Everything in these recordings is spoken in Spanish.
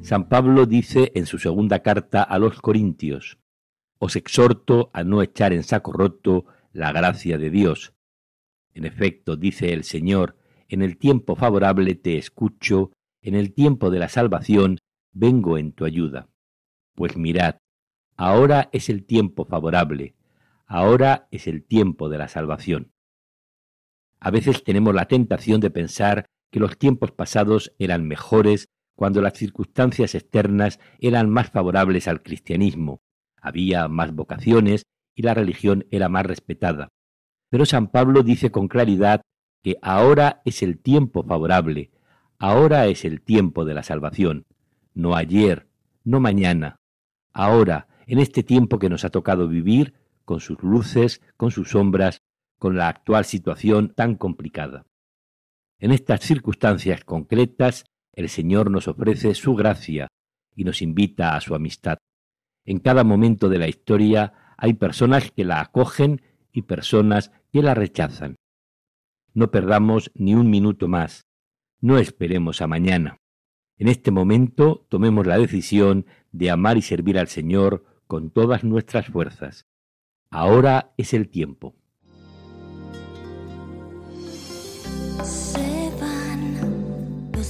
San Pablo dice en su segunda carta a los Corintios, Os exhorto a no echar en saco roto la gracia de Dios. En efecto, dice el Señor, en el tiempo favorable te escucho, en el tiempo de la salvación vengo en tu ayuda. Pues mirad, ahora es el tiempo favorable, ahora es el tiempo de la salvación. A veces tenemos la tentación de pensar que los tiempos pasados eran mejores cuando las circunstancias externas eran más favorables al cristianismo, había más vocaciones y la religión era más respetada. Pero San Pablo dice con claridad que ahora es el tiempo favorable, ahora es el tiempo de la salvación, no ayer, no mañana, ahora, en este tiempo que nos ha tocado vivir, con sus luces, con sus sombras, con la actual situación tan complicada. En estas circunstancias concretas el Señor nos ofrece su gracia y nos invita a su amistad. En cada momento de la historia hay personas que la acogen y personas que la rechazan. No perdamos ni un minuto más. No esperemos a mañana. En este momento tomemos la decisión de amar y servir al Señor con todas nuestras fuerzas. Ahora es el tiempo.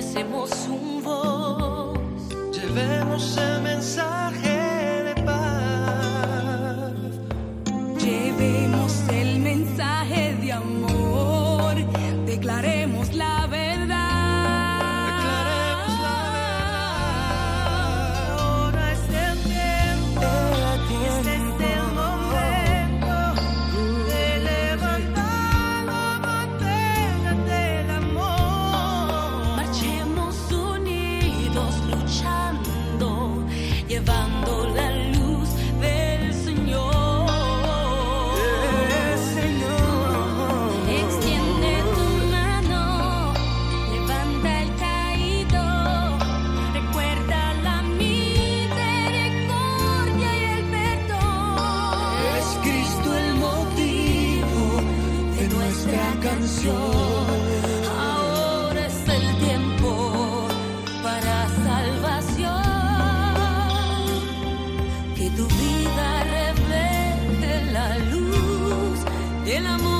fuésemos un voz. Llevemos el Canción. Ahora es el tiempo para salvación. Que tu vida refleje la luz del amor.